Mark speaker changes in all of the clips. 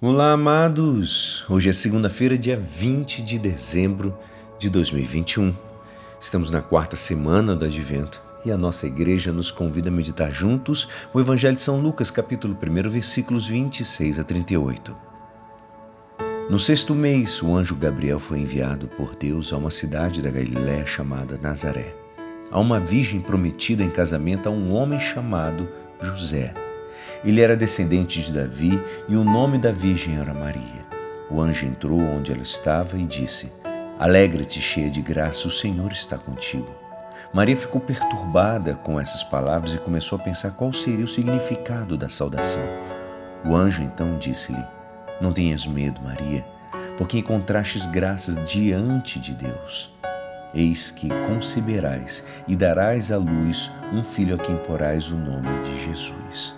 Speaker 1: Olá, amados! Hoje é segunda-feira, dia 20 de dezembro de 2021. Estamos na quarta semana do Advento e a nossa igreja nos convida a meditar juntos o Evangelho de São Lucas, capítulo 1, versículos 26 a 38. No sexto mês, o anjo Gabriel foi enviado por Deus a uma cidade da Galiléia chamada Nazaré, a uma virgem prometida em casamento a um homem chamado José ele era descendente de Davi e o nome da virgem era Maria. O anjo entrou onde ela estava e disse: Alegra-te, cheia de graça, o Senhor está contigo. Maria ficou perturbada com essas palavras e começou a pensar qual seria o significado da saudação. O anjo então disse-lhe: Não tenhas medo, Maria, porque encontrastes graças diante de Deus. Eis que conceberás e darás à luz um filho a quem porás o nome de Jesus.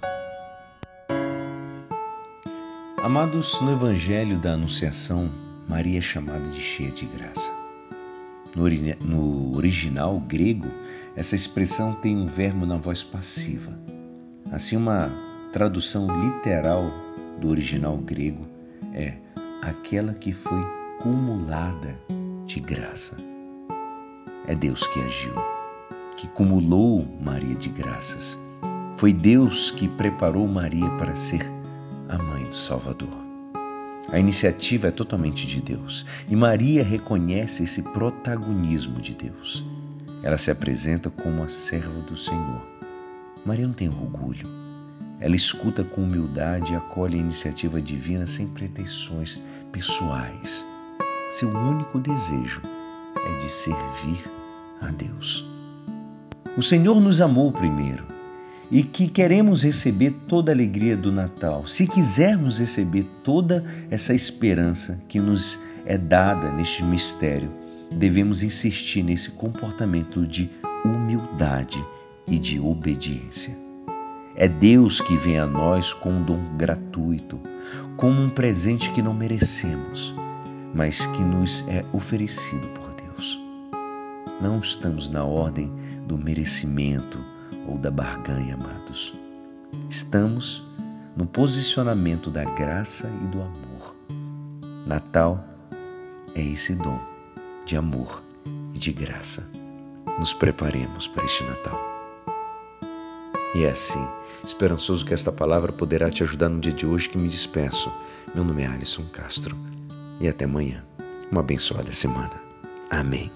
Speaker 1: Amados, no Evangelho da Anunciação, Maria é chamada de cheia de graça. No, no, original grego, essa expressão tem um verbo na voz passiva. Assim, uma tradução literal do original grego é aquela que foi cumulada de graça. É Deus que agiu, que cumulou Maria de graças. Foi Deus que preparou Maria para ser a mãe do Salvador. A iniciativa é totalmente de Deus e Maria reconhece esse protagonismo de Deus. Ela se apresenta como a serva do Senhor. Maria não tem orgulho. Ela escuta com humildade e acolhe a iniciativa divina sem pretensões pessoais. Seu único desejo é de servir a Deus. O Senhor nos amou primeiro e que queremos receber toda a alegria do Natal, se quisermos receber toda essa esperança que nos é dada neste mistério, devemos insistir nesse comportamento de humildade e de obediência. É Deus que vem a nós com um dom gratuito, como um presente que não merecemos, mas que nos é oferecido por Deus. Não estamos na ordem do merecimento, ou da barganha, amados. Estamos no posicionamento da graça e do amor. Natal é esse dom de amor e de graça. Nos preparemos para este Natal. E é assim, esperançoso que esta palavra poderá te ajudar no dia de hoje que me despeço. Meu nome é Alisson Castro e até amanhã. Uma abençoada semana. Amém.